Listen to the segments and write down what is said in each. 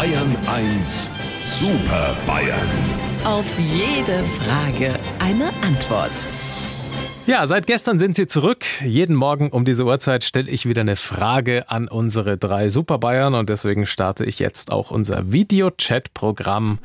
Bayern 1 Super Bayern. Auf jede Frage eine Antwort. Ja, seit gestern sind sie zurück. Jeden Morgen um diese Uhrzeit stelle ich wieder eine Frage an unsere drei Super Bayern und deswegen starte ich jetzt auch unser Video-Chat-Programm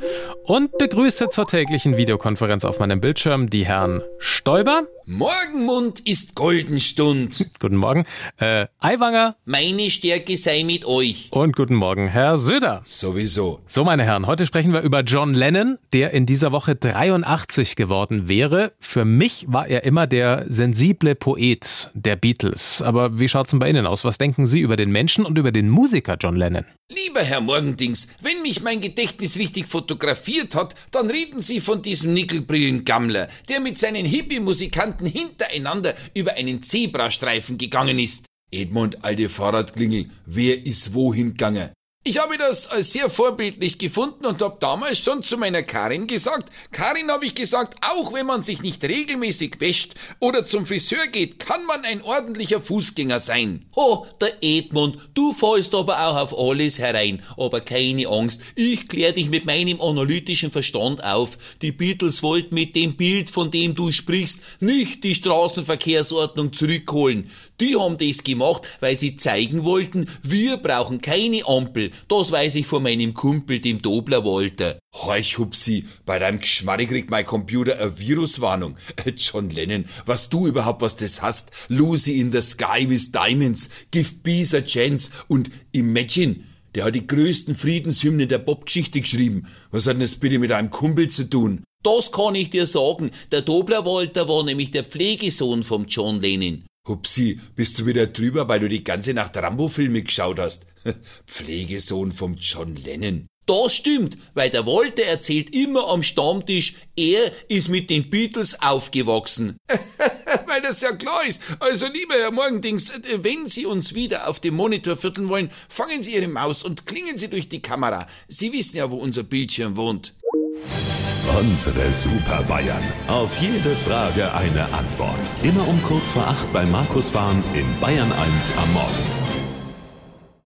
und begrüße zur täglichen Videokonferenz auf meinem Bildschirm die Herren Stoiber. Morgenmund ist Goldenstund. Guten Morgen. Äh, Aiwanger. Meine Stärke sei mit euch. Und guten Morgen, Herr Söder. Sowieso. So, meine Herren, heute sprechen wir über John Lennon, der in dieser Woche 83 geworden wäre. Für mich war er immer der sensible Poet der Beatles. Aber wie schaut's denn bei Ihnen aus? Was denken Sie über den Menschen und über den Musiker John Lennon? Lieber Herr Morgendings, wenn mich mein Gedächtnis richtig fotografiert hat, dann reden Sie von diesem Nickelbrillengammler, der mit seinen Hippie-Musikanten hintereinander über einen Zebrastreifen gegangen ist. Edmund, alte Fahrradklingel, wer ist wohin gegangen? Ich habe das als sehr vorbildlich gefunden und habe damals schon zu meiner Karin gesagt, Karin habe ich gesagt, auch wenn man sich nicht regelmäßig wäscht oder zum Friseur geht, kann man ein ordentlicher Fußgänger sein. Oh, der Edmund, du fallst aber auch auf alles herein, aber keine Angst, ich klär dich mit meinem analytischen Verstand auf. Die Beatles wollten mit dem Bild, von dem du sprichst, nicht die Straßenverkehrsordnung zurückholen. Die haben das gemacht, weil sie zeigen wollten, wir brauchen keine Ampel. Das weiß ich von meinem Kumpel, dem Dobler Walter. Horch, Hupsi, bei deinem Geschmarri kriegt mein Computer eine Viruswarnung. John Lennon, was du überhaupt was das hast? Lucy in the Sky with Diamonds, Give Peace a Chance und Imagine. Der hat die größten Friedenshymnen der Popgeschichte geschrieben. Was hat denn das bitte mit einem Kumpel zu tun? Das kann ich dir sagen. Der Dobler Walter war nämlich der Pflegesohn vom John Lennon. Hupsi, bist du wieder drüber, weil du die ganze Nacht Rambo-Filme geschaut hast? Pflegesohn vom John Lennon. Das stimmt, weil der Walter erzählt immer am Stammtisch, er ist mit den Beatles aufgewachsen. weil das ja klar ist. Also lieber Herr Morgendings, wenn Sie uns wieder auf dem Monitor vierteln wollen, fangen Sie Ihre Maus und klingen Sie durch die Kamera. Sie wissen ja, wo unser Bildschirm wohnt. Unsere Super Bayern. Auf jede Frage eine Antwort. Immer um kurz vor acht bei Markus Fahren in Bayern 1 am Morgen.